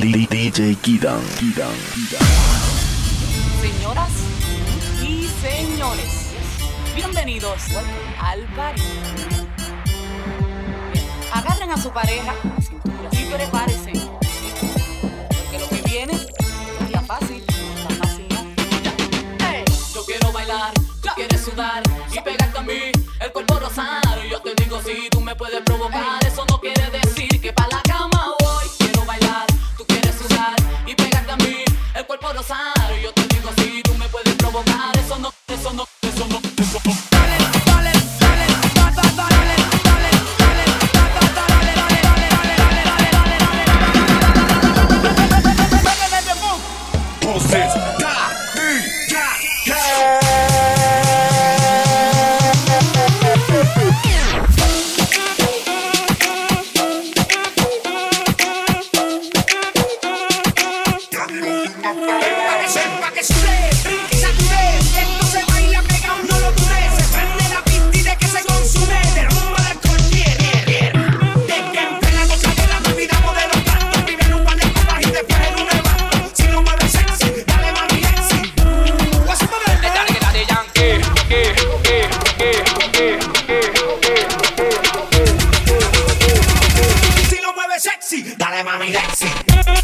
DJ Kidan. Kidan, Kidan Señoras y señores, bienvenidos al party. Agarren a su pareja y prepárense. Porque lo que viene es ya fácil. Yo quiero bailar, tú quieres sudar y pegarte a mí el cuerpo rosado. Yo te digo si tú me puedes provocar, eso no quiere decir que sound. Dale mami, Lexi.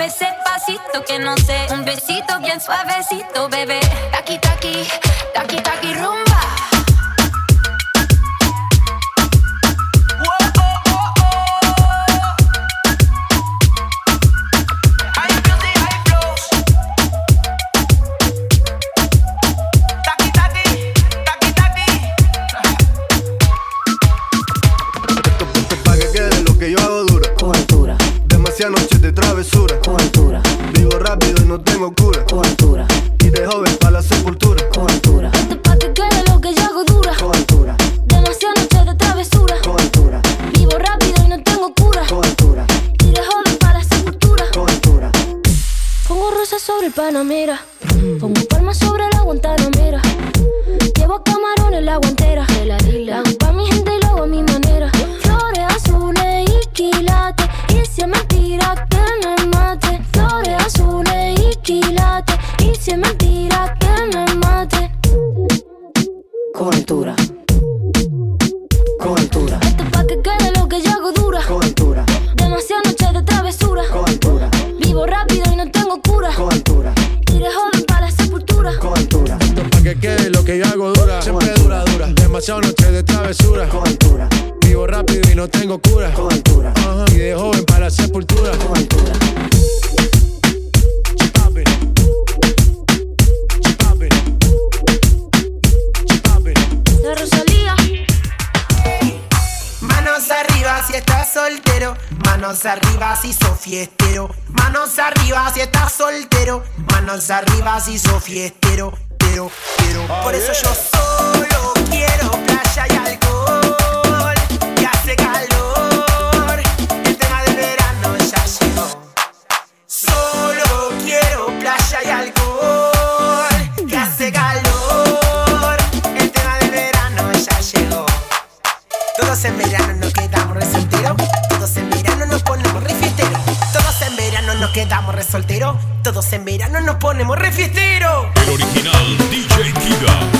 dame ese pasito que no sé. Un besito bien suavecito, bebé. Taki, taki. sobre el Panamera. Pongo palmas sobre la guantanamera. Llevo camarones en la guantera. La. Pa' mi gente Manos arriba si sos fiestero. Manos arriba si estás soltero. Manos arriba si sos fiestero. Pero, pero. Ah, por eso yo solo quiero playa y alcohol. Que hace calor. El tema del verano ya llegó. Solo quiero playa y alcohol. Nos quedamos resolteros, todos en verano nos ponemos refiesteros. El original DJ Kida.